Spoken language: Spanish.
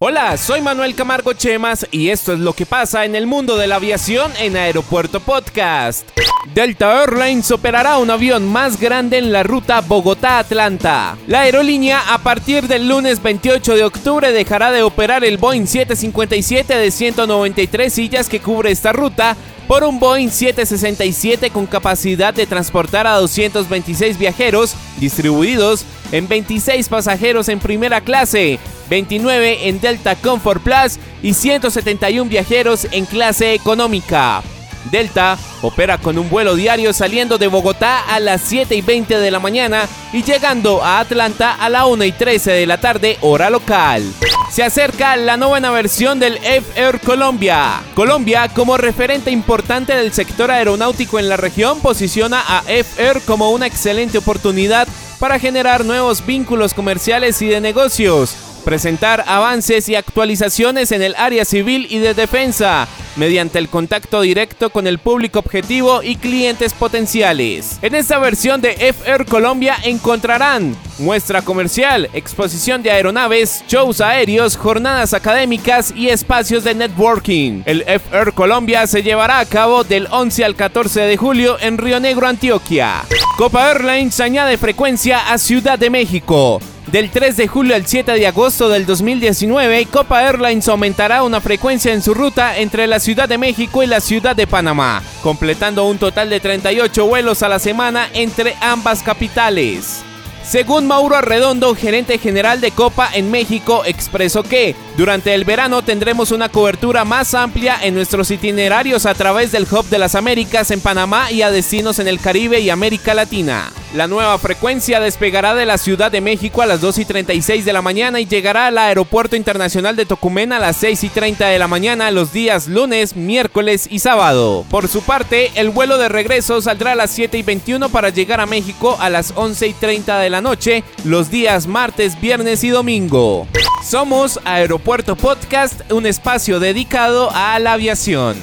Hola, soy Manuel Camargo Chemas y esto es lo que pasa en el mundo de la aviación en Aeropuerto Podcast. Delta Airlines operará un avión más grande en la ruta Bogotá-Atlanta. La aerolínea a partir del lunes 28 de octubre dejará de operar el Boeing 757 de 193 sillas que cubre esta ruta por un Boeing 767 con capacidad de transportar a 226 viajeros distribuidos en 26 pasajeros en primera clase, 29 en Delta Comfort Plus y 171 viajeros en clase económica. Delta opera con un vuelo diario saliendo de Bogotá a las 7 y 20 de la mañana y llegando a Atlanta a la 1 y 13 de la tarde hora local. Se acerca la novena versión del F-Air Colombia. Colombia, como referente importante del sector aeronáutico en la región, posiciona a F-Air como una excelente oportunidad para generar nuevos vínculos comerciales y de negocios presentar avances y actualizaciones en el área civil y de defensa, mediante el contacto directo con el público objetivo y clientes potenciales. En esta versión de FR Colombia encontrarán muestra comercial, exposición de aeronaves, shows aéreos, jornadas académicas y espacios de networking. El FR Colombia se llevará a cabo del 11 al 14 de julio en Río Negro, Antioquia. Copa Airlines añade frecuencia a Ciudad de México. Del 3 de julio al 7 de agosto del 2019, Copa Airlines aumentará una frecuencia en su ruta entre la Ciudad de México y la Ciudad de Panamá, completando un total de 38 vuelos a la semana entre ambas capitales. Según Mauro Arredondo, gerente general de Copa en México, expresó que durante el verano tendremos una cobertura más amplia en nuestros itinerarios a través del Hub de las Américas en Panamá y a destinos en el Caribe y América Latina. La nueva frecuencia despegará de la Ciudad de México a las 2 y 36 de la mañana y llegará al Aeropuerto Internacional de Tocumen a las 6 y 30 de la mañana los días lunes, miércoles y sábado. Por su parte, el vuelo de regreso saldrá a las 7 y 21 para llegar a México a las 11 y 30 de la noche los días martes, viernes y domingo. Somos Aeropuerto Podcast, un espacio dedicado a la aviación.